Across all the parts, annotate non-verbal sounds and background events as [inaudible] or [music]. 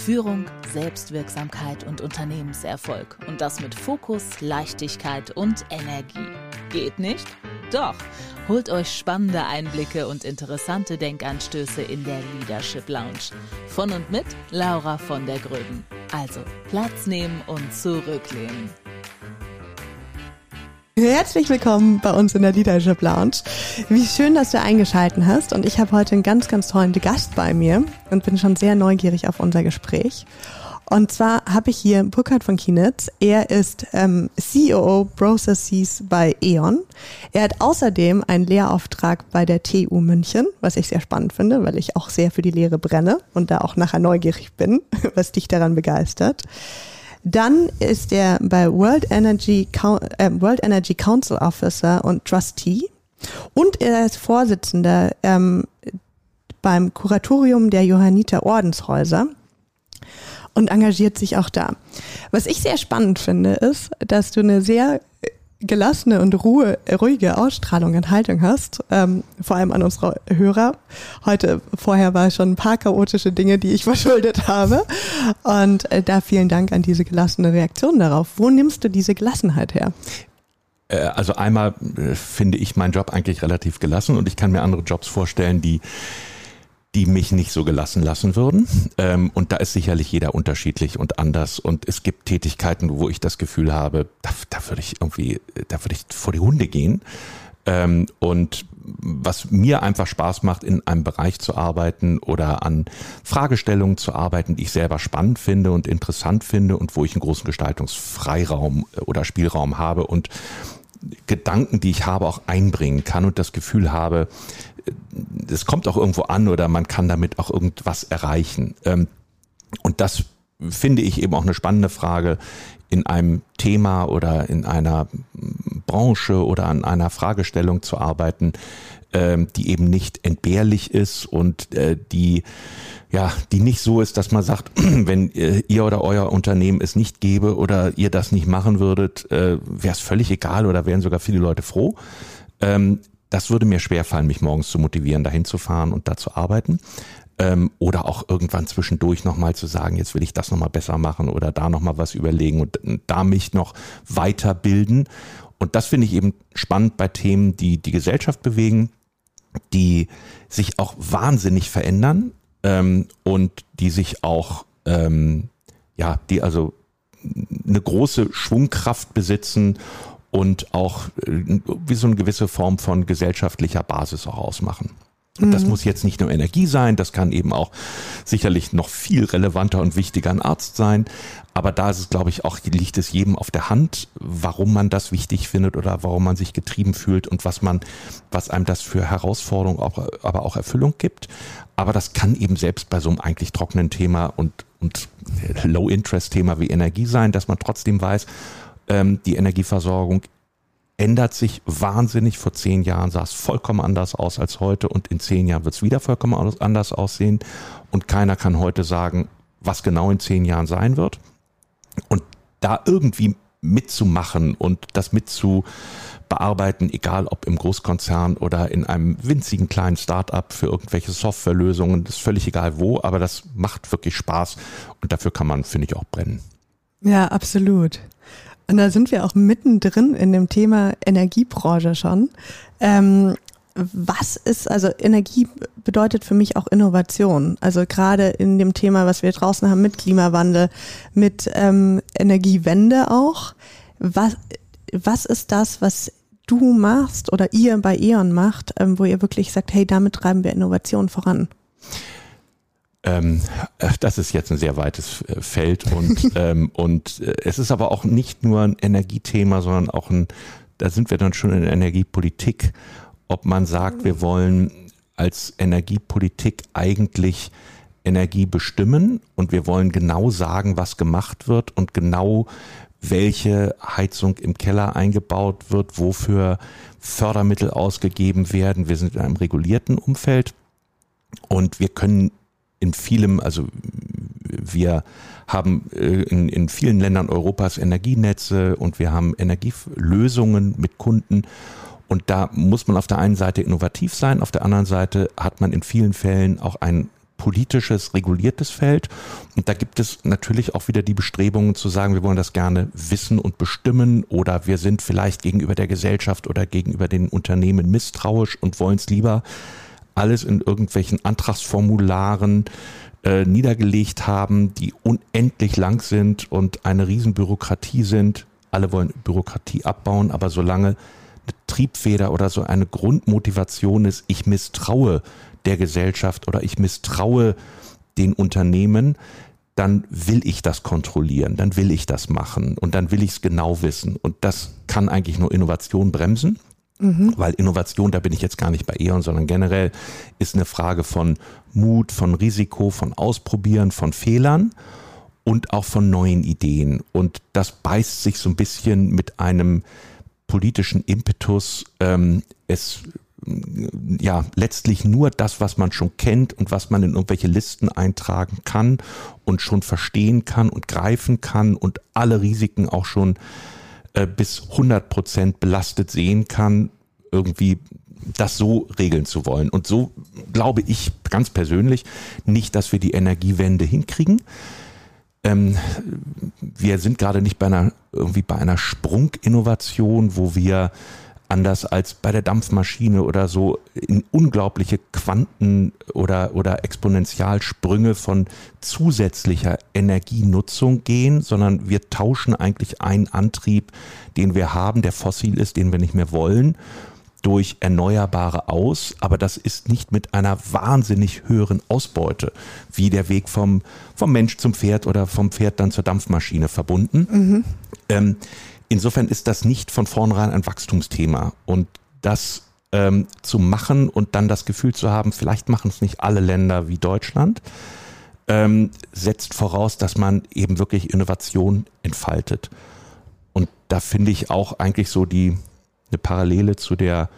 Führung, Selbstwirksamkeit und Unternehmenserfolg. Und das mit Fokus, Leichtigkeit und Energie. Geht nicht? Doch. Holt euch spannende Einblicke und interessante Denkanstöße in der Leadership Lounge. Von und mit Laura von der Gröben. Also Platz nehmen und zurücklehnen. Herzlich willkommen bei uns in der Leadership Lounge. Wie schön, dass du eingeschalten hast. Und ich habe heute einen ganz, ganz tollen Gast bei mir und bin schon sehr neugierig auf unser Gespräch. Und zwar habe ich hier Burkhard von Kienitz. Er ist ähm, CEO Processes bei E.ON. Er hat außerdem einen Lehrauftrag bei der TU München, was ich sehr spannend finde, weil ich auch sehr für die Lehre brenne und da auch nachher neugierig bin, [laughs] was dich daran begeistert. Dann ist er bei World Energy, äh, World Energy Council Officer und Trustee. Und er ist Vorsitzender ähm, beim Kuratorium der Johanniter Ordenshäuser und engagiert sich auch da. Was ich sehr spannend finde, ist, dass du eine sehr gelassene und Ruhe, ruhige Ausstrahlung und Haltung hast, ähm, vor allem an unsere Hörer. Heute, vorher war schon ein paar chaotische Dinge, die ich [laughs] verschuldet habe. Und äh, da vielen Dank an diese gelassene Reaktion darauf. Wo nimmst du diese Gelassenheit her? Äh, also einmal äh, finde ich meinen Job eigentlich relativ gelassen und ich kann mir andere Jobs vorstellen, die die mich nicht so gelassen lassen würden. Ähm, und da ist sicherlich jeder unterschiedlich und anders. Und es gibt Tätigkeiten, wo ich das Gefühl habe, da, da würde ich irgendwie, da würde ich vor die Hunde gehen. Ähm, und was mir einfach Spaß macht, in einem Bereich zu arbeiten oder an Fragestellungen zu arbeiten, die ich selber spannend finde und interessant finde und wo ich einen großen Gestaltungsfreiraum äh, oder Spielraum habe und Gedanken, die ich habe, auch einbringen kann und das Gefühl habe, es kommt auch irgendwo an oder man kann damit auch irgendwas erreichen. Ähm, und das finde ich eben auch eine spannende Frage in einem Thema oder in einer Branche oder an einer Fragestellung zu arbeiten, ähm, die eben nicht entbehrlich ist und äh, die ja, die nicht so ist, dass man sagt, [clears throat] wenn äh, ihr oder euer Unternehmen es nicht gäbe oder ihr das nicht machen würdet, äh, wäre es völlig egal oder wären sogar viele Leute froh. Ähm, das würde mir schwerfallen, mich morgens zu motivieren, dahin zu fahren und da zu arbeiten. Ähm, oder auch irgendwann zwischendurch nochmal zu sagen, jetzt will ich das nochmal besser machen oder da nochmal was überlegen und da mich noch weiterbilden. Und das finde ich eben spannend bei Themen, die die Gesellschaft bewegen, die sich auch wahnsinnig verändern ähm, und die sich auch, ähm, ja, die also eine große Schwungkraft besitzen und auch äh, wie so eine gewisse Form von gesellschaftlicher Basis auch ausmachen. Und das mhm. muss jetzt nicht nur Energie sein, das kann eben auch sicherlich noch viel relevanter und wichtiger ein Arzt sein. Aber da ist es, glaube ich, auch liegt es jedem auf der Hand, warum man das wichtig findet oder warum man sich getrieben fühlt und was man, was einem das für Herausforderungen, auch, aber auch Erfüllung gibt. Aber das kann eben selbst bei so einem eigentlich trockenen Thema und, und Low-Interest-Thema wie Energie sein, dass man trotzdem weiß, ähm, die Energieversorgung ändert sich wahnsinnig. Vor zehn Jahren sah es vollkommen anders aus als heute und in zehn Jahren wird es wieder vollkommen anders aussehen. Und keiner kann heute sagen, was genau in zehn Jahren sein wird. Und da irgendwie mitzumachen und das mitzubearbeiten, egal ob im Großkonzern oder in einem winzigen kleinen Start-up für irgendwelche Softwarelösungen, ist völlig egal wo, aber das macht wirklich Spaß und dafür kann man, finde ich, auch brennen. Ja, absolut. Und da sind wir auch mittendrin in dem Thema Energiebranche schon. Ähm, was ist, also Energie bedeutet für mich auch Innovation. Also gerade in dem Thema, was wir draußen haben mit Klimawandel, mit ähm, Energiewende auch. Was, was ist das, was du machst oder ihr bei E.ON macht, ähm, wo ihr wirklich sagt, hey, damit treiben wir Innovation voran? Ähm, äh, das ist jetzt ein sehr weites äh, Feld und, [laughs] ähm, und äh, es ist aber auch nicht nur ein Energiethema, sondern auch ein, da sind wir dann schon in der Energiepolitik, ob man sagt, wir wollen als Energiepolitik eigentlich Energie bestimmen und wir wollen genau sagen, was gemacht wird und genau welche Heizung im Keller eingebaut wird, wofür Fördermittel ausgegeben werden. Wir sind in einem regulierten Umfeld und wir können in vielem, also wir haben äh, in, in vielen Ländern Europas Energienetze und wir haben Energielösungen mit Kunden. Und da muss man auf der einen Seite innovativ sein, auf der anderen Seite hat man in vielen Fällen auch einen politisches, reguliertes Feld. Und da gibt es natürlich auch wieder die Bestrebungen zu sagen, wir wollen das gerne wissen und bestimmen oder wir sind vielleicht gegenüber der Gesellschaft oder gegenüber den Unternehmen misstrauisch und wollen es lieber alles in irgendwelchen Antragsformularen äh, niedergelegt haben, die unendlich lang sind und eine Riesenbürokratie sind. Alle wollen Bürokratie abbauen, aber solange eine Triebfeder oder so eine Grundmotivation ist, ich misstraue der Gesellschaft oder ich misstraue den Unternehmen, dann will ich das kontrollieren, dann will ich das machen und dann will ich es genau wissen. Und das kann eigentlich nur Innovation bremsen. Mhm. Weil Innovation, da bin ich jetzt gar nicht bei E.ON, sondern generell ist eine Frage von Mut, von Risiko, von Ausprobieren, von Fehlern und auch von neuen Ideen. Und das beißt sich so ein bisschen mit einem politischen Impetus. Ähm, es ja letztlich nur das, was man schon kennt und was man in irgendwelche Listen eintragen kann und schon verstehen kann und greifen kann und alle Risiken auch schon äh, bis 100 Prozent belastet sehen kann, irgendwie das so regeln zu wollen. Und so glaube ich ganz persönlich nicht, dass wir die Energiewende hinkriegen. Ähm, wir sind gerade nicht bei einer irgendwie bei einer Sprunginnovation, wo wir anders als bei der Dampfmaschine oder so in unglaubliche Quanten oder, oder Exponentialsprünge von zusätzlicher Energienutzung gehen, sondern wir tauschen eigentlich einen Antrieb, den wir haben, der fossil ist, den wir nicht mehr wollen, durch Erneuerbare aus, aber das ist nicht mit einer wahnsinnig höheren Ausbeute, wie der Weg vom, vom Mensch zum Pferd oder vom Pferd dann zur Dampfmaschine verbunden. Mhm. Ähm, insofern ist das nicht von vornherein ein Wachstumsthema. Und das ähm, zu machen und dann das Gefühl zu haben, vielleicht machen es nicht alle Länder wie Deutschland, ähm, setzt voraus, dass man eben wirklich Innovation entfaltet. Und da finde ich auch eigentlich so die eine Parallele zu der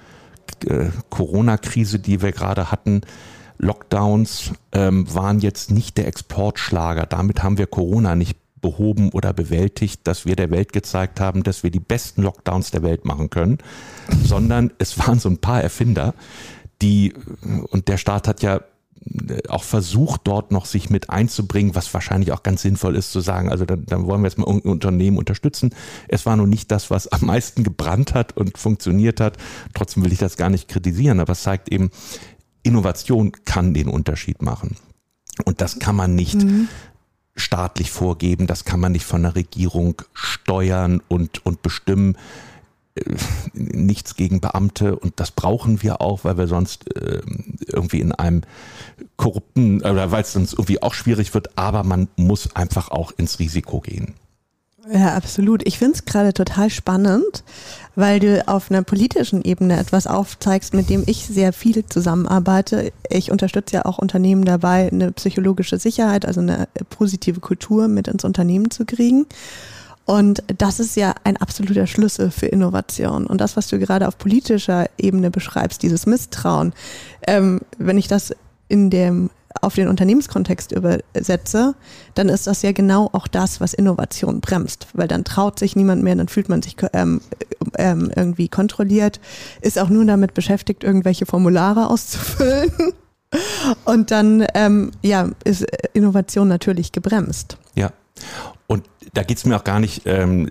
äh, Corona-Krise, die wir gerade hatten. Lockdowns ähm, waren jetzt nicht der Exportschlager. Damit haben wir Corona nicht behoben oder bewältigt, dass wir der Welt gezeigt haben, dass wir die besten Lockdowns der Welt machen können, sondern es waren so ein paar Erfinder, die, und der Staat hat ja auch versucht, dort noch sich mit einzubringen, was wahrscheinlich auch ganz sinnvoll ist zu sagen, also dann, dann wollen wir jetzt mal irgendein Unternehmen unterstützen. Es war nur nicht das, was am meisten gebrannt hat und funktioniert hat. Trotzdem will ich das gar nicht kritisieren, aber es zeigt eben, Innovation kann den Unterschied machen. Und das kann man nicht mhm staatlich vorgeben, das kann man nicht von der Regierung steuern und, und bestimmen. Äh, nichts gegen Beamte und das brauchen wir auch, weil wir sonst äh, irgendwie in einem korrupten oder weil es uns irgendwie auch schwierig wird, aber man muss einfach auch ins Risiko gehen. Ja, absolut. Ich finde es gerade total spannend, weil du auf einer politischen Ebene etwas aufzeigst, mit dem ich sehr viel zusammenarbeite. Ich unterstütze ja auch Unternehmen dabei, eine psychologische Sicherheit, also eine positive Kultur mit ins Unternehmen zu kriegen. Und das ist ja ein absoluter Schlüssel für Innovation. Und das, was du gerade auf politischer Ebene beschreibst, dieses Misstrauen, ähm, wenn ich das in dem auf den Unternehmenskontext übersetze, dann ist das ja genau auch das, was Innovation bremst, weil dann traut sich niemand mehr, dann fühlt man sich ähm, ähm, irgendwie kontrolliert, ist auch nur damit beschäftigt, irgendwelche Formulare auszufüllen. [laughs] Und dann ähm, ja, ist Innovation natürlich gebremst. Ja. Und da geht es mir auch gar nicht ähm,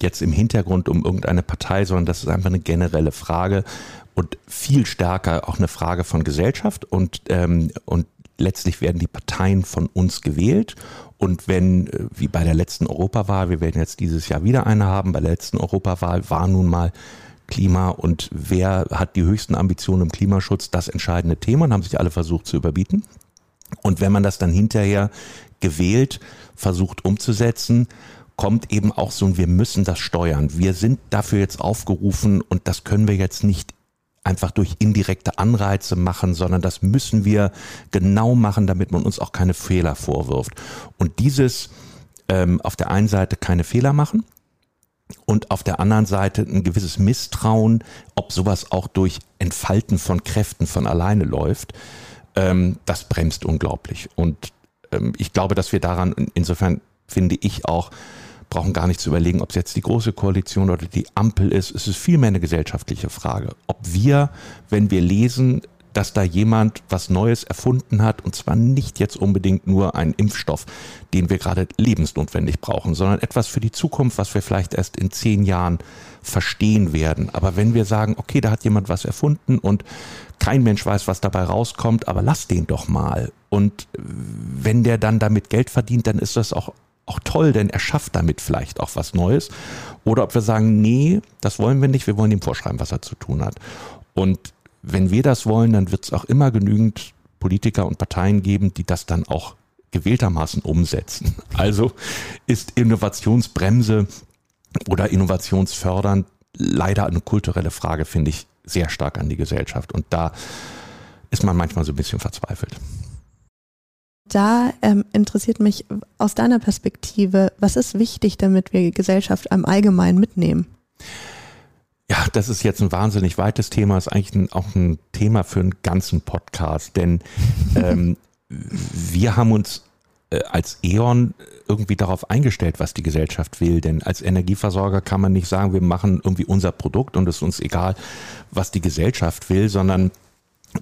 jetzt im Hintergrund um irgendeine Partei, sondern das ist einfach eine generelle Frage und viel stärker auch eine Frage von Gesellschaft und, ähm, und letztlich werden die Parteien von uns gewählt. Und wenn, äh, wie bei der letzten Europawahl, wir werden jetzt dieses Jahr wieder eine haben, bei der letzten Europawahl war nun mal Klima und wer hat die höchsten Ambitionen im Klimaschutz, das entscheidende Thema und haben sich alle versucht zu überbieten. Und wenn man das dann hinterher gewählt versucht umzusetzen, kommt eben auch so ein, wir müssen das steuern. Wir sind dafür jetzt aufgerufen und das können wir jetzt nicht einfach durch indirekte Anreize machen, sondern das müssen wir genau machen, damit man uns auch keine Fehler vorwirft. Und dieses ähm, auf der einen Seite keine Fehler machen und auf der anderen Seite ein gewisses Misstrauen, ob sowas auch durch Entfalten von Kräften von alleine läuft, ähm, das bremst unglaublich. Und ähm, ich glaube, dass wir daran insofern finde ich auch brauchen gar nicht zu überlegen, ob es jetzt die große Koalition oder die Ampel ist. Es ist vielmehr eine gesellschaftliche Frage. Ob wir, wenn wir lesen, dass da jemand was Neues erfunden hat und zwar nicht jetzt unbedingt nur einen Impfstoff, den wir gerade lebensnotwendig brauchen, sondern etwas für die Zukunft, was wir vielleicht erst in zehn Jahren verstehen werden. Aber wenn wir sagen, okay, da hat jemand was erfunden und kein Mensch weiß, was dabei rauskommt, aber lass den doch mal. Und wenn der dann damit Geld verdient, dann ist das auch auch toll, denn er schafft damit vielleicht auch was Neues. Oder ob wir sagen, nee, das wollen wir nicht, wir wollen ihm vorschreiben, was er zu tun hat. Und wenn wir das wollen, dann wird es auch immer genügend Politiker und Parteien geben, die das dann auch gewähltermaßen umsetzen. [laughs] Also ist Innovationsbremse oder Innovationsfördern leider eine kulturelle Frage, finde ich, sehr stark an die Gesellschaft. Und da ist man manchmal so ein bisschen verzweifelt. Da ähm, interessiert mich aus deiner Perspektive, was ist wichtig, damit wir Gesellschaft im Allgemeinen mitnehmen? Ja, das ist jetzt ein wahnsinnig weites Thema, ist eigentlich ein, auch ein Thema für einen ganzen Podcast, denn [laughs] ähm, wir haben uns äh, als E.ON irgendwie darauf eingestellt, was die Gesellschaft will. Denn als Energieversorger kann man nicht sagen, wir machen irgendwie unser Produkt und es ist uns egal, was die Gesellschaft will, sondern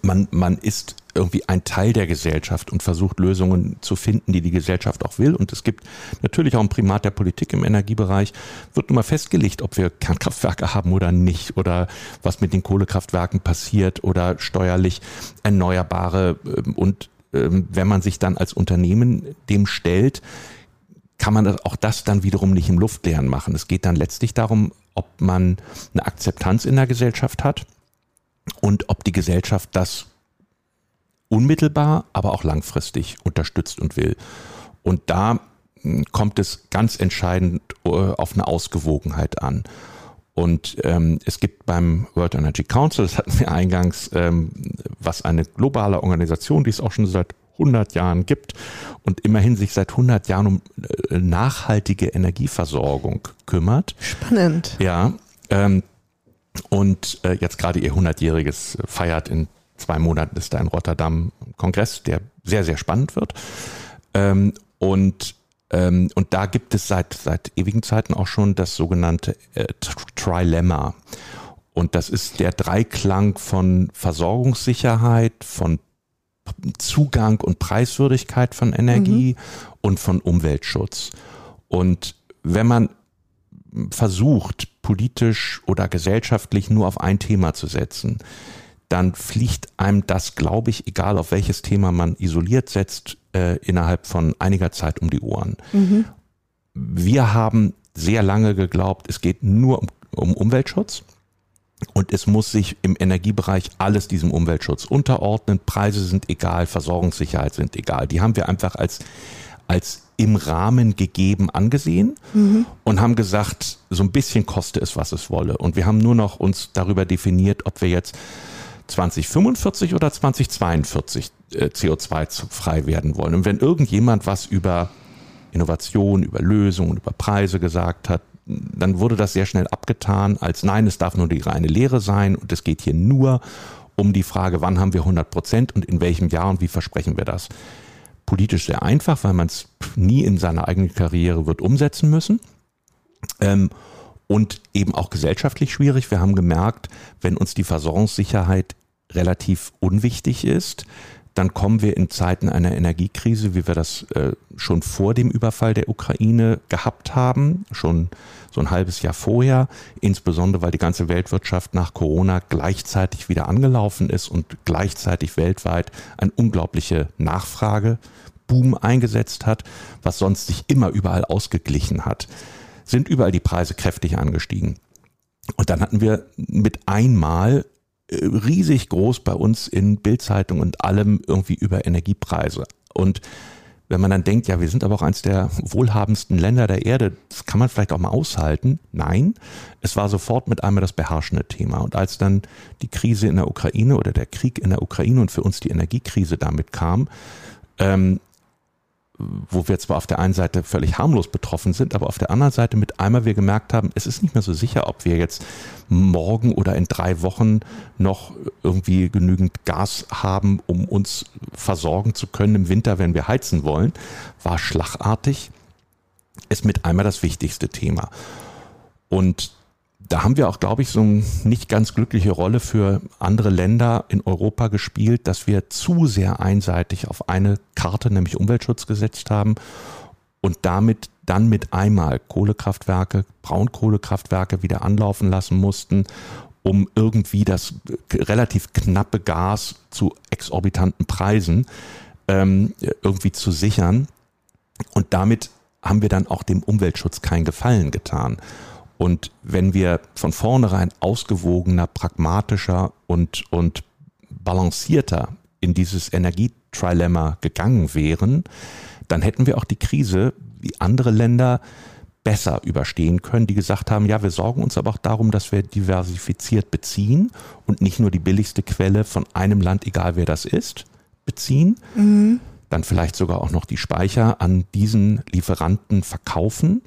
man, man ist irgendwie ein Teil der Gesellschaft und versucht Lösungen zu finden, die die Gesellschaft auch will. Und es gibt natürlich auch ein Primat der Politik im Energiebereich. Wird nun mal festgelegt, ob wir Kernkraftwerke haben oder nicht oder was mit den Kohlekraftwerken passiert oder steuerlich erneuerbare. Ähm, und ähm, wenn man sich dann als Unternehmen dem stellt, kann man auch das dann wiederum nicht im Luftleeren machen. Es geht dann letztlich darum, ob man eine Akzeptanz in der Gesellschaft hat und ob die Gesellschaft das unmittelbar, aber auch langfristig unterstützt und will. Und da hm, kommt es ganz entscheidend äh, auf eine Ausgewogenheit an. Und ähm, es gibt beim World Energy Council, das hatten wir eingangs, ähm, was eine globale Organisation, die es auch schon seit 100 Jahren gibt und immerhin sich seit 100 Jahren um äh, nachhaltige Energieversorgung kümmert. Spannend. Ja. Ähm, und äh, jetzt gerade ihr 100-jähriges feiert in zwei Monaten ist da in Rotterdam Kongress, der sehr, sehr spannend wird. Ähm, und, ähm, und da gibt es seit, seit ewigen Zeiten auch schon das sogenannte äh, Trilemma. Und das ist der Dreiklang von Versorgungssicherheit, von Zugang und Preiswürdigkeit von Energie mhm. und von Umweltschutz. Und wenn man versucht, politisch oder gesellschaftlich nur auf ein Thema zu setzen, dann fliegt einem das, glaube ich, egal auf welches Thema man isoliert setzt, äh, innerhalb von einiger Zeit um die Ohren. Mhm. Wir haben sehr lange geglaubt, es geht nur um, um Umweltschutz. Und es muss sich im Energiebereich alles diesem Umweltschutz unterordnen. Preise sind egal, Versorgungssicherheit sind egal. Die haben wir einfach als, als im Rahmen gegeben angesehen mhm. und haben gesagt, so ein bisschen koste es, was es wolle. Und wir haben nur noch uns darüber definiert, ob wir jetzt 2045 oder 2042 äh, CO2-frei werden wollen. Und wenn irgendjemand was über Innovation, über Lösungen, über Preise gesagt hat, dann wurde das sehr schnell abgetan als nein, es darf nur die reine Lehre sein und es geht hier nur um die Frage, wann haben wir 100 Prozent und in welchem Jahr und wie versprechen wir das. Politisch sehr einfach, weil man es nie in seiner eigenen Karriere wird umsetzen müssen. Ähm, und eben auch gesellschaftlich schwierig. Wir haben gemerkt, wenn uns die Versorgungssicherheit relativ unwichtig ist, dann kommen wir in Zeiten einer Energiekrise, wie wir das äh, schon vor dem Überfall der Ukraine gehabt haben, schon so ein halbes Jahr vorher, insbesondere weil die ganze Weltwirtschaft nach Corona gleichzeitig wieder angelaufen ist und gleichzeitig weltweit ein unglaubliche Nachfrageboom eingesetzt hat, was sonst sich immer überall ausgeglichen hat sind überall die Preise kräftig angestiegen. Und dann hatten wir mit einmal riesig groß bei uns in Bildzeitung und allem irgendwie über Energiepreise. Und wenn man dann denkt, ja, wir sind aber auch eines der wohlhabendsten Länder der Erde, das kann man vielleicht auch mal aushalten. Nein, es war sofort mit einmal das beherrschende Thema. Und als dann die Krise in der Ukraine oder der Krieg in der Ukraine und für uns die Energiekrise damit kam, ähm, wo wir zwar auf der einen Seite völlig harmlos betroffen sind, aber auf der anderen Seite mit einmal wir gemerkt haben, es ist nicht mehr so sicher, ob wir jetzt morgen oder in drei Wochen noch irgendwie genügend Gas haben, um uns versorgen zu können im Winter, wenn wir heizen wollen, war schlagartig, ist mit einmal das wichtigste Thema. Und da haben wir auch, glaube ich, so eine nicht ganz glückliche Rolle für andere Länder in Europa gespielt, dass wir zu sehr einseitig auf eine Karte, nämlich Umweltschutz, gesetzt haben und damit dann mit einmal Kohlekraftwerke, Braunkohlekraftwerke wieder anlaufen lassen mussten, um irgendwie das relativ knappe Gas zu exorbitanten Preisen ähm, irgendwie zu sichern. Und damit haben wir dann auch dem Umweltschutz keinen Gefallen getan. Und wenn wir von vornherein ausgewogener, pragmatischer und, und balancierter in dieses Energietrilemma gegangen wären, dann hätten wir auch die Krise wie andere Länder besser überstehen können, die gesagt haben, ja, wir sorgen uns aber auch darum, dass wir diversifiziert beziehen und nicht nur die billigste Quelle von einem Land, egal wer das ist, beziehen. Mhm. Dann vielleicht sogar auch noch die Speicher an diesen Lieferanten verkaufen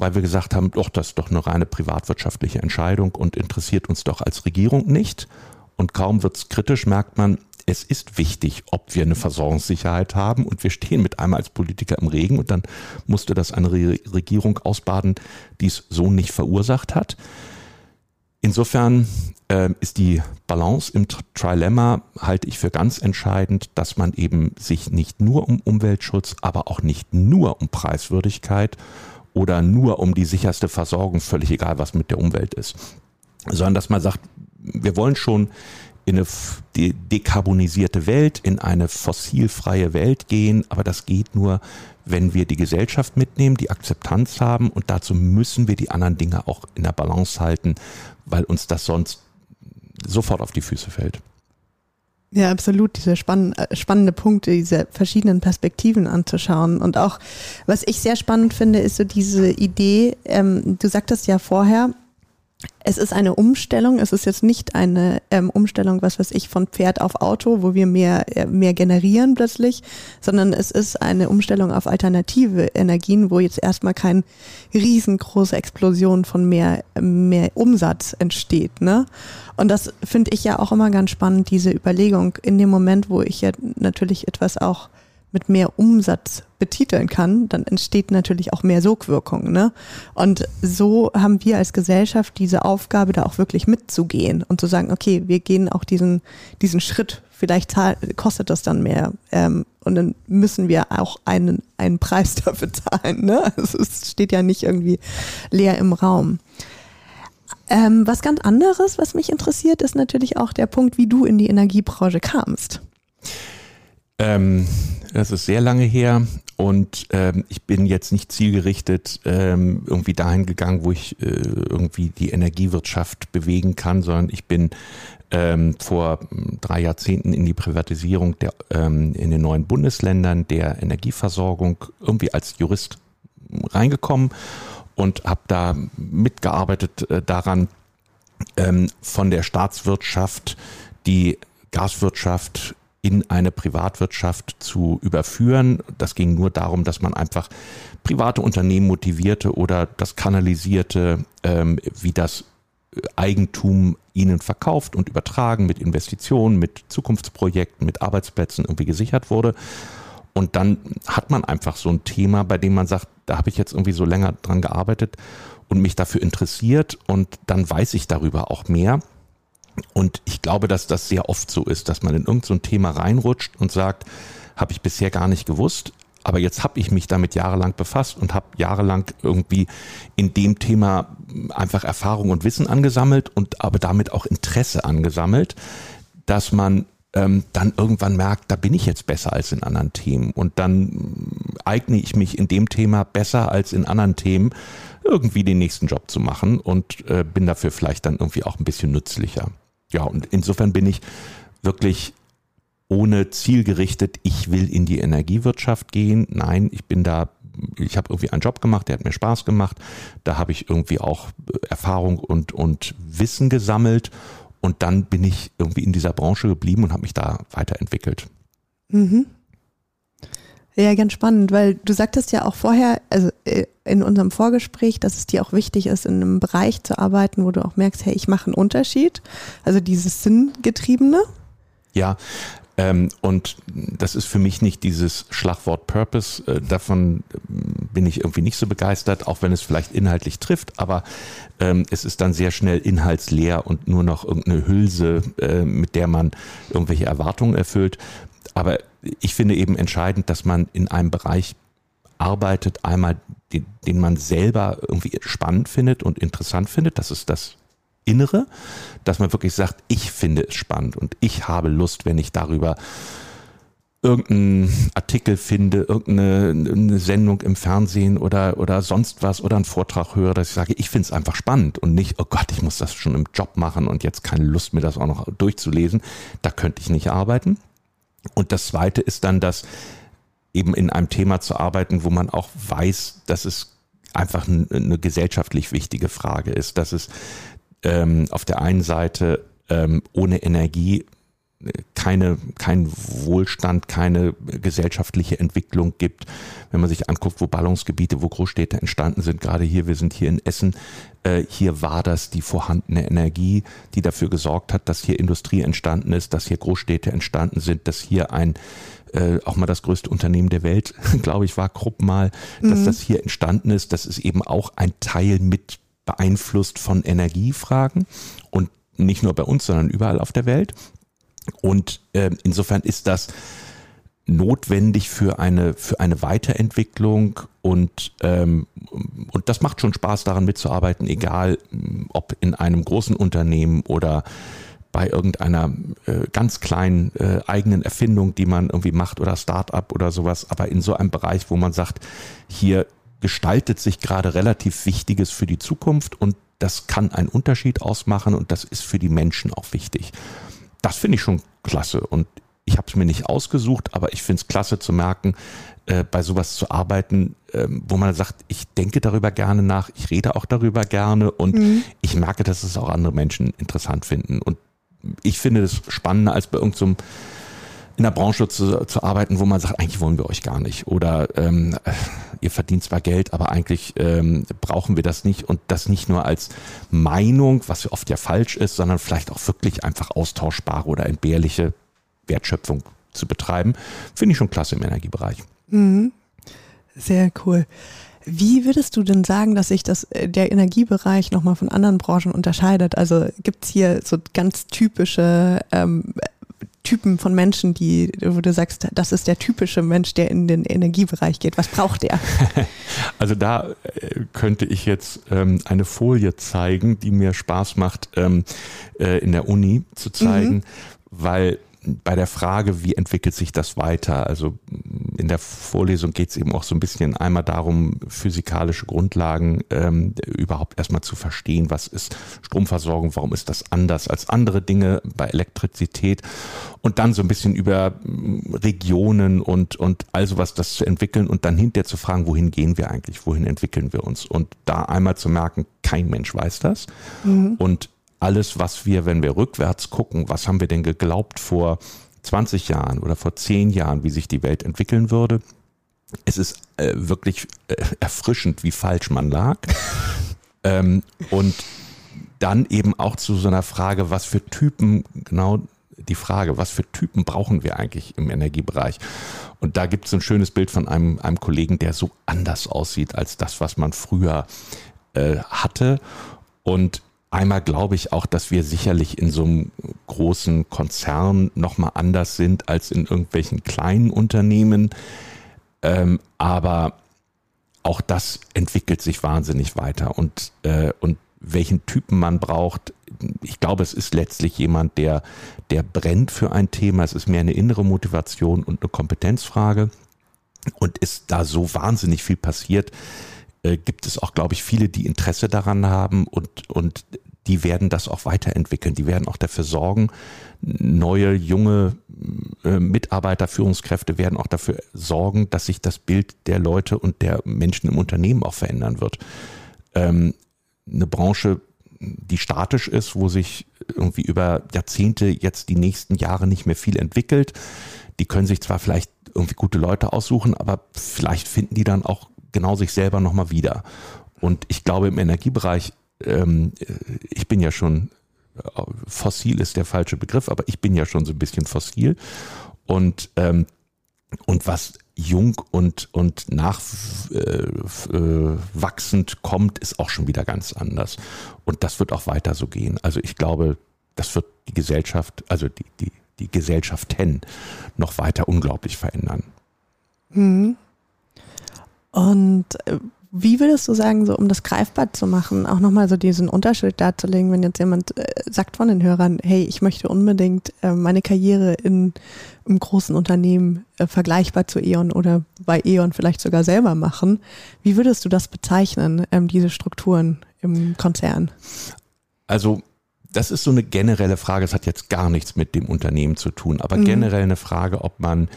weil wir gesagt haben, doch, das ist doch eine reine privatwirtschaftliche Entscheidung und interessiert uns doch als Regierung nicht. Und kaum wird es kritisch, merkt man, es ist wichtig, ob wir eine Versorgungssicherheit haben und wir stehen mit einmal als Politiker im Regen und dann musste das eine Regierung ausbaden, die es so nicht verursacht hat. Insofern äh, ist die Balance im Trilemma, halte ich für ganz entscheidend, dass man eben sich nicht nur um Umweltschutz, aber auch nicht nur um Preiswürdigkeit oder nur um die sicherste Versorgung, völlig egal, was mit der Umwelt ist, sondern dass man sagt, wir wollen schon in eine dekarbonisierte Welt, in eine fossilfreie Welt gehen, aber das geht nur, wenn wir die Gesellschaft mitnehmen, die Akzeptanz haben und dazu müssen wir die anderen Dinge auch in der Balance halten, weil uns das sonst sofort auf die Füße fällt. Ja, absolut, diese spann äh, spannende Punkte, diese verschiedenen Perspektiven anzuschauen. Und auch, was ich sehr spannend finde, ist so diese Idee, ähm, du sagtest ja vorher, es ist eine Umstellung. Es ist jetzt nicht eine ähm, Umstellung, was weiß ich, von Pferd auf Auto, wo wir mehr, äh, mehr generieren plötzlich, sondern es ist eine Umstellung auf alternative Energien, wo jetzt erstmal keine riesengroße Explosion von mehr, mehr Umsatz entsteht. Ne? Und das finde ich ja auch immer ganz spannend, diese Überlegung in dem Moment, wo ich ja natürlich etwas auch mit mehr Umsatz betiteln kann, dann entsteht natürlich auch mehr Sogwirkung. Ne? Und so haben wir als Gesellschaft diese Aufgabe, da auch wirklich mitzugehen und zu sagen, okay, wir gehen auch diesen, diesen Schritt, vielleicht kostet das dann mehr. Ähm, und dann müssen wir auch einen, einen Preis [laughs] dafür zahlen. Ne? Also es steht ja nicht irgendwie leer im Raum. Ähm, was ganz anderes, was mich interessiert, ist natürlich auch der Punkt, wie du in die Energiebranche kamst. Ähm, das ist sehr lange her und ähm, ich bin jetzt nicht zielgerichtet ähm, irgendwie dahin gegangen, wo ich äh, irgendwie die Energiewirtschaft bewegen kann, sondern ich bin ähm, vor drei Jahrzehnten in die Privatisierung der, ähm, in den neuen Bundesländern der Energieversorgung irgendwie als Jurist reingekommen und habe da mitgearbeitet äh, daran, ähm, von der Staatswirtschaft die Gaswirtschaft in eine Privatwirtschaft zu überführen. Das ging nur darum, dass man einfach private Unternehmen motivierte oder das kanalisierte, ähm, wie das Eigentum ihnen verkauft und übertragen mit Investitionen, mit Zukunftsprojekten, mit Arbeitsplätzen irgendwie gesichert wurde. Und dann hat man einfach so ein Thema, bei dem man sagt, da habe ich jetzt irgendwie so länger dran gearbeitet und mich dafür interessiert und dann weiß ich darüber auch mehr. Und ich glaube, dass das sehr oft so ist, dass man in irgendein so Thema reinrutscht und sagt, habe ich bisher gar nicht gewusst, aber jetzt habe ich mich damit jahrelang befasst und habe jahrelang irgendwie in dem Thema einfach Erfahrung und Wissen angesammelt und aber damit auch Interesse angesammelt, dass man ähm, dann irgendwann merkt, da bin ich jetzt besser als in anderen Themen und dann eigne ich mich in dem Thema besser als in anderen Themen, irgendwie den nächsten Job zu machen und äh, bin dafür vielleicht dann irgendwie auch ein bisschen nützlicher. Ja, und insofern bin ich wirklich ohne zielgerichtet, ich will in die Energiewirtschaft gehen. Nein, ich bin da, ich habe irgendwie einen Job gemacht, der hat mir Spaß gemacht. Da habe ich irgendwie auch Erfahrung und, und Wissen gesammelt und dann bin ich irgendwie in dieser Branche geblieben und habe mich da weiterentwickelt. Mhm. Ja, ganz spannend, weil du sagtest ja auch vorher, also äh, in unserem Vorgespräch, dass es dir auch wichtig ist, in einem Bereich zu arbeiten, wo du auch merkst, hey, ich mache einen Unterschied. Also dieses Sinngetriebene. Ja, ähm, und das ist für mich nicht dieses Schlagwort Purpose. Äh, davon ähm, bin ich irgendwie nicht so begeistert, auch wenn es vielleicht inhaltlich trifft, aber ähm, es ist dann sehr schnell inhaltsleer und nur noch irgendeine Hülse, äh, mit der man irgendwelche Erwartungen erfüllt. Aber ich finde eben entscheidend, dass man in einem Bereich arbeitet, einmal den, den man selber irgendwie spannend findet und interessant findet. Das ist das Innere, dass man wirklich sagt, ich finde es spannend und ich habe Lust, wenn ich darüber irgendeinen Artikel finde, irgendeine Sendung im Fernsehen oder, oder sonst was oder einen Vortrag höre, dass ich sage, ich finde es einfach spannend und nicht, oh Gott, ich muss das schon im Job machen und jetzt keine Lust, mir das auch noch durchzulesen. Da könnte ich nicht arbeiten. Und das Zweite ist dann, dass eben in einem Thema zu arbeiten, wo man auch weiß, dass es einfach eine gesellschaftlich wichtige Frage ist, dass es ähm, auf der einen Seite ähm, ohne Energie keine, kein Wohlstand, keine gesellschaftliche Entwicklung gibt. Wenn man sich anguckt, wo Ballungsgebiete, wo Großstädte entstanden sind, gerade hier, wir sind hier in Essen, äh, hier war das die vorhandene Energie, die dafür gesorgt hat, dass hier Industrie entstanden ist, dass hier Großstädte entstanden sind, dass hier ein äh, auch mal das größte Unternehmen der Welt, [laughs] glaube ich, war Krupp mal, dass mhm. das hier entstanden ist. Das ist eben auch ein Teil mit beeinflusst von Energiefragen und nicht nur bei uns, sondern überall auf der Welt. Und äh, insofern ist das notwendig für eine, für eine Weiterentwicklung und, ähm, und das macht schon Spaß daran mitzuarbeiten, egal ob in einem großen Unternehmen oder bei irgendeiner äh, ganz kleinen äh, eigenen Erfindung, die man irgendwie macht oder Start-up oder sowas, aber in so einem Bereich, wo man sagt, hier gestaltet sich gerade relativ Wichtiges für die Zukunft und das kann einen Unterschied ausmachen und das ist für die Menschen auch wichtig. Das finde ich schon klasse und ich habe es mir nicht ausgesucht, aber ich finde es klasse zu merken, äh, bei sowas zu arbeiten, äh, wo man sagt, ich denke darüber gerne nach, ich rede auch darüber gerne und mhm. ich merke, dass es auch andere Menschen interessant finden. Und ich finde es spannender als bei irgendeinem so in der Branche zu, zu arbeiten, wo man sagt, eigentlich wollen wir euch gar nicht. Oder ähm, ihr verdient zwar Geld, aber eigentlich ähm, brauchen wir das nicht. Und das nicht nur als Meinung, was oft ja falsch ist, sondern vielleicht auch wirklich einfach austauschbare oder entbehrliche Wertschöpfung zu betreiben. Finde ich schon klasse im Energiebereich. Mhm. Sehr cool. Wie würdest du denn sagen, dass sich das, äh, der Energiebereich nochmal von anderen Branchen unterscheidet? Also gibt es hier so ganz typische ähm, Typen von Menschen, die, wo du sagst, das ist der typische Mensch, der in den Energiebereich geht. Was braucht der? [laughs] Also da äh, könnte ich jetzt ähm, eine Folie zeigen, die mir Spaß macht, ähm, äh, in der Uni zu zeigen, mhm. weil bei der Frage, wie entwickelt sich das weiter? Also in der Vorlesung geht es eben auch so ein bisschen einmal darum, physikalische Grundlagen ähm, überhaupt erstmal zu verstehen. Was ist Stromversorgung? Warum ist das anders als andere Dinge bei Elektrizität? Und dann so ein bisschen über mm, Regionen und, und all sowas das zu entwickeln und dann hinterher zu fragen, wohin gehen wir eigentlich? Wohin entwickeln wir uns? Und da einmal zu merken, kein Mensch weiß das. Mhm. Und alles, was wir, wenn wir rückwärts gucken, was haben wir denn geglaubt vor 20 Jahren oder vor 10 Jahren, wie sich die Welt entwickeln würde. Es ist äh, wirklich äh, erfrischend, wie falsch man lag. [laughs] ähm, und dann eben auch zu so einer Frage, was für Typen, genau die Frage, was für Typen brauchen wir eigentlich im Energiebereich? Und da gibt es ein schönes Bild von einem, einem Kollegen, der so anders aussieht als das, was man früher äh, hatte. Und Einmal glaube ich auch, dass wir sicherlich in so einem großen Konzern nochmal anders sind als in irgendwelchen kleinen Unternehmen. Ähm, aber auch das entwickelt sich wahnsinnig weiter. Und, äh, und welchen Typen man braucht, ich glaube, es ist letztlich jemand, der, der brennt für ein Thema. Es ist mehr eine innere Motivation und eine Kompetenzfrage. Und ist da so wahnsinnig viel passiert, äh, gibt es auch, glaube ich, viele, die Interesse daran haben und, und die werden das auch weiterentwickeln. Die werden auch dafür sorgen, neue, junge äh, Mitarbeiter, Führungskräfte werden auch dafür sorgen, dass sich das Bild der Leute und der Menschen im Unternehmen auch verändern wird. Ähm, eine Branche, die statisch ist, wo sich irgendwie über Jahrzehnte jetzt die nächsten Jahre nicht mehr viel entwickelt. Die können sich zwar vielleicht irgendwie gute Leute aussuchen, aber vielleicht finden die dann auch genau sich selber nochmal wieder. Und ich glaube, im Energiebereich, ähm, ich bin ja schon, äh, fossil ist der falsche Begriff, aber ich bin ja schon so ein bisschen fossil. Und ähm, und was jung und, und nachwachsend äh, kommt, ist auch schon wieder ganz anders. Und das wird auch weiter so gehen. Also ich glaube, das wird die Gesellschaft, also die, die, die Gesellschaften noch weiter unglaublich verändern. Mhm. Und äh, wie würdest du sagen, so um das greifbar zu machen, auch nochmal so diesen Unterschied darzulegen, wenn jetzt jemand äh, sagt von den Hörern, hey, ich möchte unbedingt äh, meine Karriere in einem großen Unternehmen äh, vergleichbar zu E.ON oder bei E.ON vielleicht sogar selber machen. Wie würdest du das bezeichnen, ähm, diese Strukturen im Konzern? Also das ist so eine generelle Frage, es hat jetzt gar nichts mit dem Unternehmen zu tun, aber mhm. generell eine Frage, ob man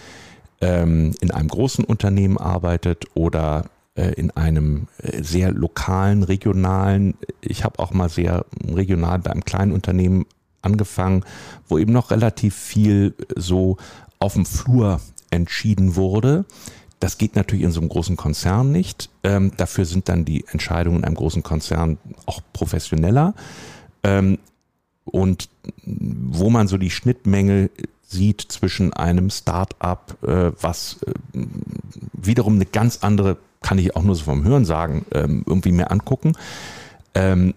ähm, in einem großen Unternehmen arbeitet oder äh, in einem äh, sehr lokalen, regionalen, ich habe auch mal sehr regional bei einem kleinen Unternehmen angefangen, wo eben noch relativ viel so auf dem Flur entschieden wurde. Das geht natürlich in so einem großen Konzern nicht. Ähm, dafür sind dann die Entscheidungen in einem großen Konzern auch professioneller. Ähm, und wo man so die Schnittmenge sieht zwischen einem Start-up, äh, was äh, wiederum eine ganz andere, kann ich auch nur so vom Hören sagen, ähm, irgendwie mehr angucken, ähm,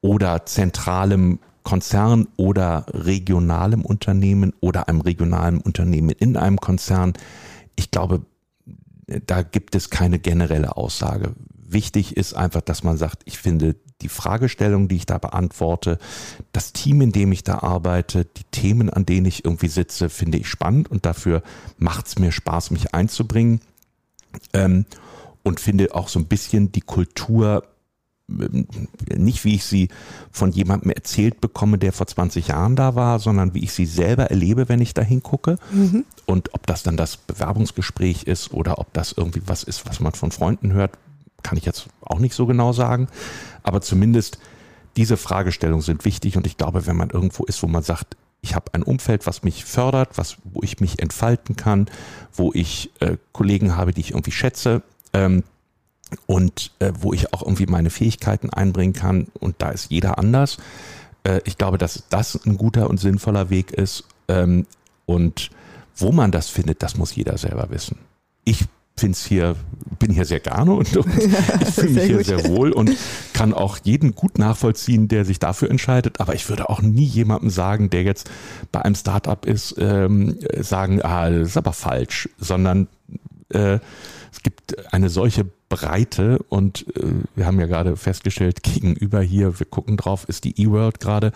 oder zentralem Konzern oder regionalem Unternehmen oder einem regionalen Unternehmen in einem Konzern. Ich glaube, da gibt es keine generelle Aussage. Wichtig ist einfach, dass man sagt, ich finde die Fragestellung, die ich da beantworte, das Team, in dem ich da arbeite, die Themen, an denen ich irgendwie sitze, finde ich spannend und dafür macht es mir Spaß, mich einzubringen. Ähm, und finde auch so ein bisschen die Kultur ähm, nicht wie ich sie von jemandem erzählt bekomme, der vor 20 Jahren da war, sondern wie ich sie selber erlebe, wenn ich da hingucke. Mhm. Und ob das dann das Bewerbungsgespräch ist oder ob das irgendwie was ist, was man von Freunden hört, kann ich jetzt auch nicht so genau sagen. Aber zumindest diese Fragestellungen sind wichtig und ich glaube, wenn man irgendwo ist, wo man sagt, ich habe ein Umfeld, was mich fördert, was, wo ich mich entfalten kann, wo ich äh, Kollegen habe, die ich irgendwie schätze ähm, und äh, wo ich auch irgendwie meine Fähigkeiten einbringen kann und da ist jeder anders. Äh, ich glaube, dass das ein guter und sinnvoller Weg ist ähm, und wo man das findet, das muss jeder selber wissen. Ich find's hier, bin hier sehr gerne und, und [laughs] ich fühle mich hier gut. sehr wohl und kann auch jeden gut nachvollziehen, der sich dafür entscheidet. Aber ich würde auch nie jemandem sagen, der jetzt bei einem Startup ist, ähm, sagen, ah, das ist aber falsch, sondern äh, es gibt eine solche Breite und äh, wir haben ja gerade festgestellt, gegenüber hier, wir gucken drauf, ist die eWorld gerade.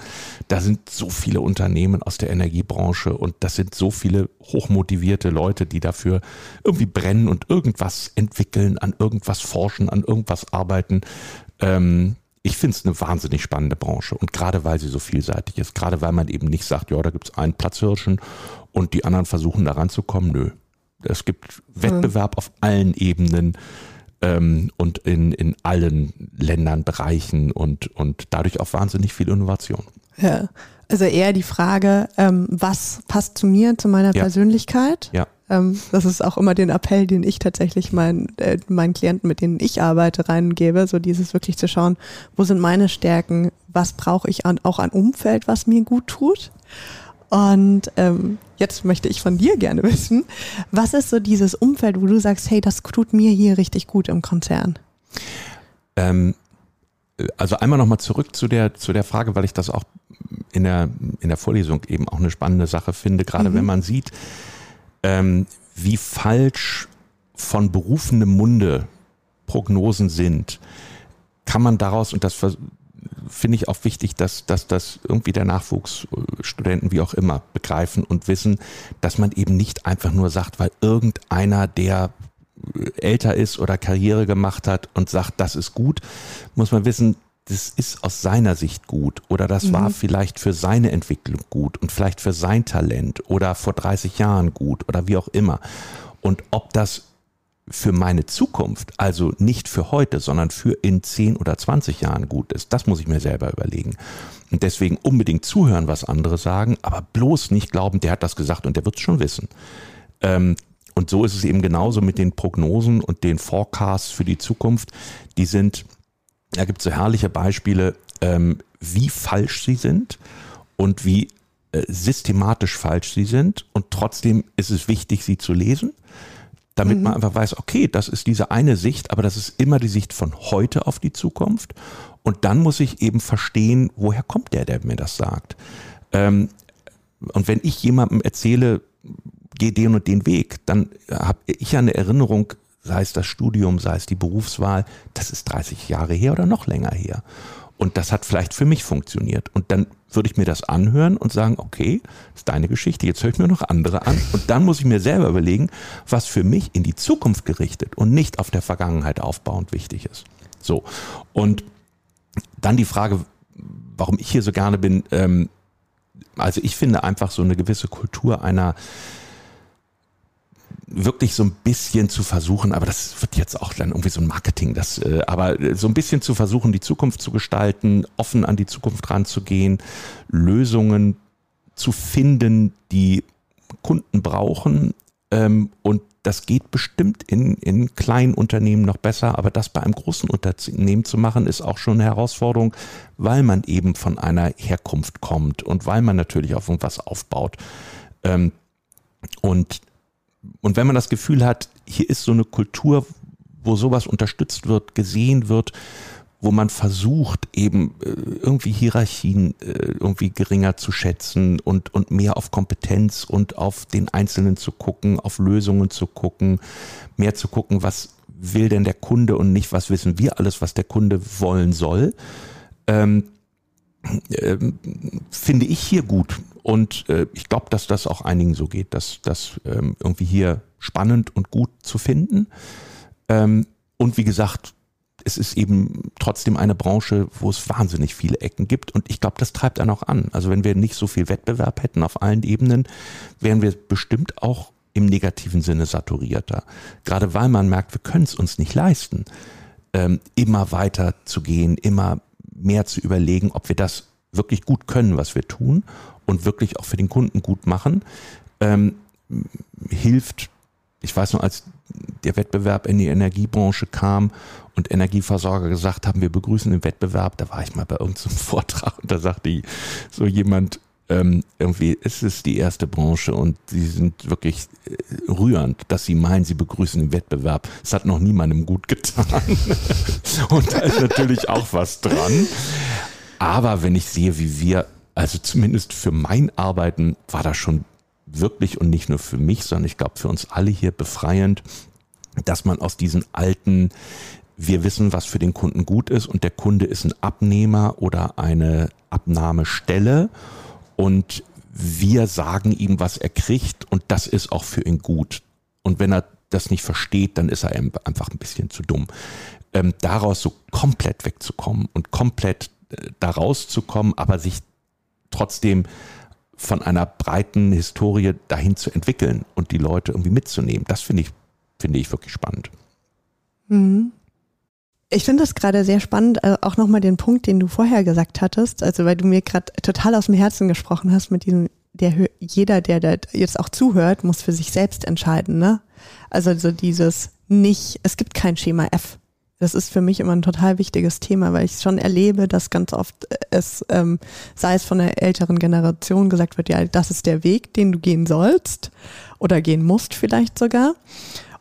Da sind so viele Unternehmen aus der Energiebranche und das sind so viele hochmotivierte Leute, die dafür irgendwie brennen und irgendwas entwickeln, an irgendwas forschen, an irgendwas arbeiten. Ähm, ich finde es eine wahnsinnig spannende Branche und gerade weil sie so vielseitig ist, gerade weil man eben nicht sagt, ja, da gibt es einen Platzhirschen und die anderen versuchen da ranzukommen, nö. Es gibt Wettbewerb mhm. auf allen Ebenen ähm, und in, in allen Ländern, Bereichen und, und dadurch auch wahnsinnig viel Innovation. Ja, also eher die Frage, ähm, was passt zu mir, zu meiner ja. Persönlichkeit? Ja. Ähm, das ist auch immer den Appell, den ich tatsächlich meinen, äh, meinen Klienten, mit denen ich arbeite, reingebe, so dieses wirklich zu schauen, wo sind meine Stärken, was brauche ich an, auch an Umfeld, was mir gut tut und ähm, jetzt möchte ich von dir gerne wissen, was ist so dieses Umfeld, wo du sagst, hey, das tut mir hier richtig gut im Konzern? Ähm, also einmal nochmal zurück zu der, zu der Frage, weil ich das auch in der, in der Vorlesung eben auch eine spannende Sache finde, gerade mhm. wenn man sieht, ähm, wie falsch von berufenem Munde Prognosen sind, kann man daraus, und das finde ich auch wichtig, dass, dass das irgendwie der Nachwuchsstudenten, wie auch immer, begreifen und wissen, dass man eben nicht einfach nur sagt, weil irgendeiner, der älter ist oder Karriere gemacht hat und sagt, das ist gut, muss man wissen, das ist aus seiner Sicht gut oder das mhm. war vielleicht für seine Entwicklung gut und vielleicht für sein Talent oder vor 30 Jahren gut oder wie auch immer. Und ob das für meine Zukunft, also nicht für heute, sondern für in 10 oder 20 Jahren gut ist, das muss ich mir selber überlegen. Und deswegen unbedingt zuhören, was andere sagen, aber bloß nicht glauben, der hat das gesagt und der wird es schon wissen. Ähm, und so ist es eben genauso mit den Prognosen und den Forecasts für die Zukunft. Die sind, da gibt es so herrliche Beispiele, ähm, wie falsch sie sind und wie äh, systematisch falsch sie sind und trotzdem ist es wichtig, sie zu lesen, damit mhm. man einfach weiß, okay, das ist diese eine Sicht, aber das ist immer die Sicht von heute auf die Zukunft und dann muss ich eben verstehen, woher kommt der, der mir das sagt. Ähm, und wenn ich jemandem erzähle, geh den und den Weg, dann habe ich eine Erinnerung, sei es das Studium, sei es die Berufswahl, das ist 30 Jahre her oder noch länger her. Und das hat vielleicht für mich funktioniert. Und dann würde ich mir das anhören und sagen, okay, ist deine Geschichte, jetzt höre ich mir noch andere an. Und dann muss ich mir selber überlegen, was für mich in die Zukunft gerichtet und nicht auf der Vergangenheit aufbauend wichtig ist. So. Und dann die Frage, warum ich hier so gerne bin. Ähm, also ich finde einfach so eine gewisse Kultur einer wirklich so ein bisschen zu versuchen, aber das wird jetzt auch dann irgendwie so ein Marketing, das, äh, aber so ein bisschen zu versuchen, die Zukunft zu gestalten, offen an die Zukunft ranzugehen, Lösungen zu finden, die Kunden brauchen ähm, und das geht bestimmt in, in kleinen Unternehmen noch besser, aber das bei einem großen Unternehmen zu machen, ist auch schon eine Herausforderung, weil man eben von einer Herkunft kommt und weil man natürlich auf irgendwas aufbaut. Ähm, und und wenn man das Gefühl hat, hier ist so eine Kultur, wo sowas unterstützt wird, gesehen wird, wo man versucht, eben äh, irgendwie Hierarchien äh, irgendwie geringer zu schätzen und, und mehr auf Kompetenz und auf den Einzelnen zu gucken, auf Lösungen zu gucken, mehr zu gucken, was will denn der Kunde und nicht, was wissen wir alles, was der Kunde wollen soll, ähm, äh, finde ich hier gut. Und äh, ich glaube, dass das auch einigen so geht, dass das ähm, irgendwie hier spannend und gut zu finden. Ähm, und wie gesagt, es ist eben trotzdem eine Branche, wo es wahnsinnig viele Ecken gibt. Und ich glaube, das treibt einen auch an. Also wenn wir nicht so viel Wettbewerb hätten auf allen Ebenen, wären wir bestimmt auch im negativen Sinne saturierter. Gerade weil man merkt, wir können es uns nicht leisten, ähm, immer weiter zu gehen, immer mehr zu überlegen, ob wir das wirklich gut können, was wir tun und wirklich auch für den Kunden gut machen, ähm, hilft, ich weiß noch, als der Wettbewerb in die Energiebranche kam und Energieversorger gesagt haben, wir begrüßen den Wettbewerb, da war ich mal bei irgendeinem [laughs] Vortrag und da sagte so jemand, ähm, irgendwie, es ist die erste Branche und sie sind wirklich äh, rührend, dass sie meinen, sie begrüßen den Wettbewerb. Es hat noch niemandem gut getan. [laughs] und da ist natürlich auch was dran. Aber wenn ich sehe, wie wir also zumindest für mein Arbeiten war das schon wirklich und nicht nur für mich, sondern ich glaube für uns alle hier befreiend, dass man aus diesen alten, wir wissen, was für den Kunden gut ist und der Kunde ist ein Abnehmer oder eine Abnahmestelle und wir sagen ihm, was er kriegt und das ist auch für ihn gut. Und wenn er das nicht versteht, dann ist er einfach ein bisschen zu dumm. Ähm, daraus so komplett wegzukommen und komplett äh, da rauszukommen, aber sich trotzdem von einer breiten Historie dahin zu entwickeln und die Leute irgendwie mitzunehmen. Das finde ich, finde ich wirklich spannend. Mhm. Ich finde das gerade sehr spannend, äh, auch nochmal den Punkt, den du vorher gesagt hattest, also weil du mir gerade total aus dem Herzen gesprochen hast mit diesem, der jeder, der da jetzt auch zuhört, muss für sich selbst entscheiden, ne? Also so dieses nicht, es gibt kein Schema F. Das ist für mich immer ein total wichtiges Thema, weil ich schon erlebe, dass ganz oft es, ähm, sei es von der älteren Generation gesagt wird, ja, das ist der Weg, den du gehen sollst oder gehen musst vielleicht sogar.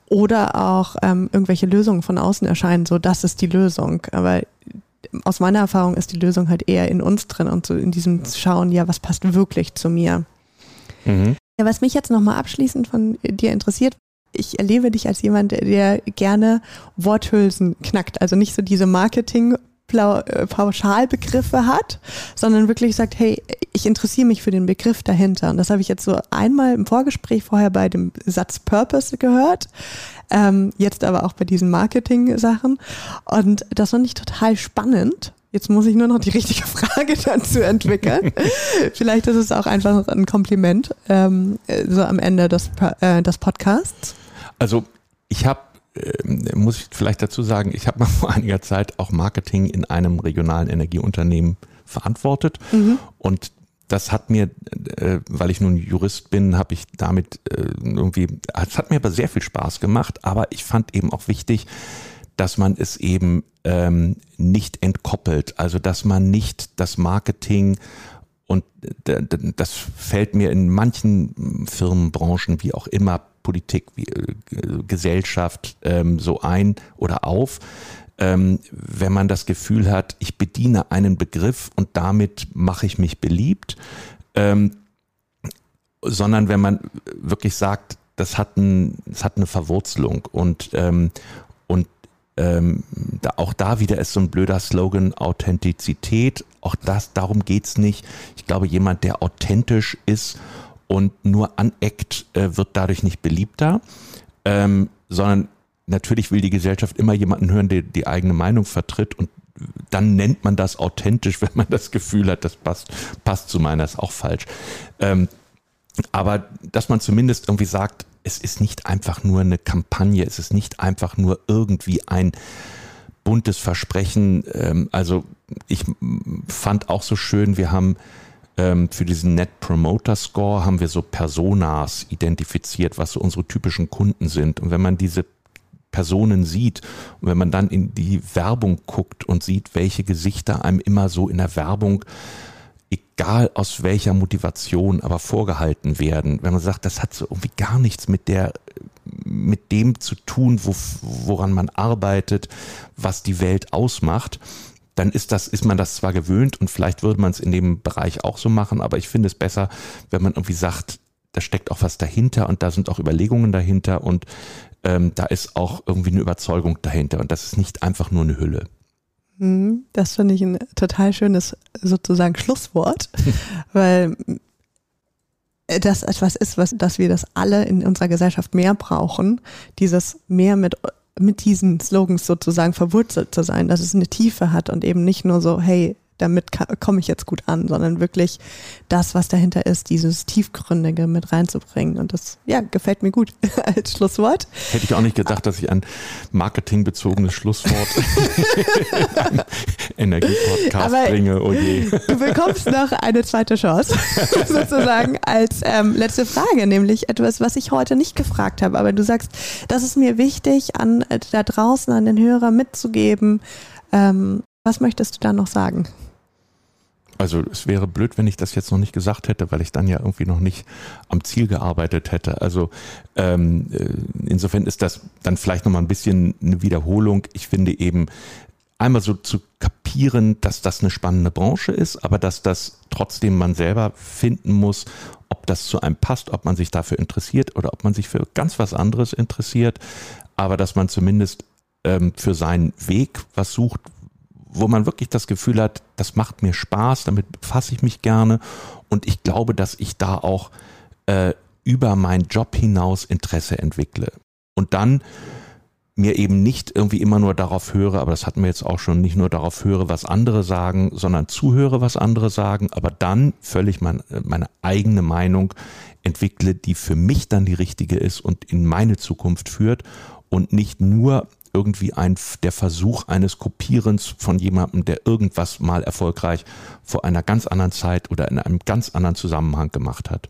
Oder auch ähm, irgendwelche Lösungen von außen erscheinen, so das ist die Lösung. Aber aus meiner Erfahrung ist die Lösung halt eher in uns drin und so in diesem Schauen, ja, was passt wirklich zu mir. Mhm. Ja, was mich jetzt nochmal abschließend von dir interessiert, ich erlebe dich als jemand, der gerne Worthülsen knackt. Also nicht so diese Marketing- äh, Pauschalbegriffe hat, sondern wirklich sagt, hey, ich interessiere mich für den Begriff dahinter. Und das habe ich jetzt so einmal im Vorgespräch vorher bei dem Satz Purpose gehört, ähm, jetzt aber auch bei diesen Marketing-Sachen. Und das fand ich total spannend. Jetzt muss ich nur noch die richtige [laughs] Frage dazu entwickeln. [laughs] Vielleicht ist es auch einfach ein Kompliment ähm, so am Ende des, äh, des Podcasts. Also ich habe, äh, muss ich vielleicht dazu sagen, ich habe mal [laughs] vor einiger Zeit auch Marketing in einem regionalen Energieunternehmen verantwortet mhm. und das hat mir, äh, weil ich nun Jurist bin, habe ich damit äh, irgendwie, es hat mir aber sehr viel Spaß gemacht, aber ich fand eben auch wichtig, dass man es eben ähm, nicht entkoppelt, also dass man nicht das Marketing Und das fällt mir in manchen Firmen, Branchen, wie auch immer, Politik, wie, äh, Gesellschaft ähm, so ein oder auf, ähm, wenn man das Gefühl hat, ich bediene einen Begriff und damit mache ich mich beliebt, ähm, sondern wenn man wirklich sagt, das hat, ein, das hat eine Verwurzelung und, ähm, ähm, da, auch da wieder ist so ein blöder Slogan Authentizität. Auch das, darum geht's nicht. Ich glaube, jemand, der authentisch ist und nur aneckt, äh, wird dadurch nicht beliebter, ähm, sondern natürlich will die Gesellschaft immer jemanden hören, der die eigene Meinung vertritt und dann nennt man das authentisch, [laughs] wenn man das Gefühl hat, das passt, passt zu meiner, ist auch falsch. Ähm, aber dass man zumindest irgendwie sagt, es ist nicht einfach nur eine Kampagne, es ist nicht einfach nur irgendwie ein buntes Versprechen. Ähm, also ich fand auch so schön, wir haben ähm, für diesen Net Promoter Score haben wir so Personas identifiziert, was so unsere typischen Kunden sind. Und wenn man diese Personen sieht und wenn man dann in die Werbung guckt und sieht, welche Gesichter einem immer so in der Werbung egal aus welcher Motivation, aber vorgehalten werden. Wenn man sagt, das hat so irgendwie gar nichts mit der, mit dem zu tun, wo, woran man arbeitet, was die Welt ausmacht, dann ist das, ist man das zwar gewöhnt und vielleicht würde man es in dem Bereich auch so machen, aber ich finde es besser, wenn man irgendwie sagt, da steckt auch was dahinter und da sind auch Überlegungen dahinter und ähm, da ist auch irgendwie eine Überzeugung dahinter und das ist nicht einfach nur eine Hülle. Mhm, das finde ich ein total schönes sozusagen Schlusswort, [laughs] weil das etwas ist, was, dass wir das alle in unserer Gesellschaft mehr brauchen, dieses mehr mit mit diesen Slogans sozusagen verwurzelt zu sein, dass es eine Tiefe hat und eben nicht nur so, hey, damit komme ich jetzt gut an, sondern wirklich das, was dahinter ist, dieses Tiefgründige mit reinzubringen. Und das, ja, gefällt mir gut [laughs] als Schlusswort. Hätte ich auch nicht gedacht, dass ich ein marketingbezogenes Schlusswort [laughs] Energiepodcast bringe. Oh je. Du bekommst noch eine zweite Chance, [laughs] sozusagen als ähm, letzte Frage, nämlich etwas, was ich heute nicht gefragt habe. Aber du sagst, das ist mir wichtig, an äh, da draußen an den Hörer mitzugeben. Ähm, was möchtest du da noch sagen? Also es wäre blöd, wenn ich das jetzt noch nicht gesagt hätte, weil ich dann ja irgendwie noch nicht am Ziel gearbeitet hätte. Also ähm, äh, insofern ist das dann vielleicht noch mal ein bisschen eine Wiederholung. Ich finde eben einmal so zu kapieren, dass das eine spannende Branche ist, aber dass das trotzdem man selber finden muss, ob das zu einem passt, ob man sich dafür interessiert oder ob man sich für ganz was anderes interessiert, aber dass man zumindest ähm, für seinen Weg was sucht, wo man wirklich das Gefühl hat, das macht mir Spaß, damit befasse ich mich gerne und ich glaube, dass ich da auch äh, über meinen Job hinaus Interesse entwickle. Und dann mir eben nicht irgendwie immer nur darauf höre, aber das hatten wir jetzt auch schon, nicht nur darauf höre, was andere sagen, sondern zuhöre, was andere sagen, aber dann völlig mein, meine eigene Meinung entwickle, die für mich dann die richtige ist und in meine Zukunft führt und nicht nur irgendwie ein, der Versuch eines Kopierens von jemandem, der irgendwas mal erfolgreich vor einer ganz anderen Zeit oder in einem ganz anderen Zusammenhang gemacht hat.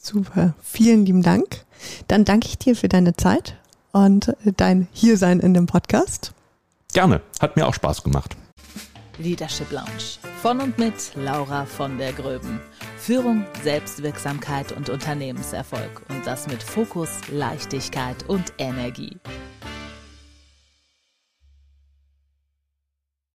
Super, vielen lieben Dank. Dann danke ich dir für deine Zeit und dein Hiersein in dem Podcast. Gerne, hat mir auch Spaß gemacht. Leadership Lounge von und mit Laura von der Gröben. Führung, Selbstwirksamkeit und Unternehmenserfolg und das mit Fokus, Leichtigkeit und Energie.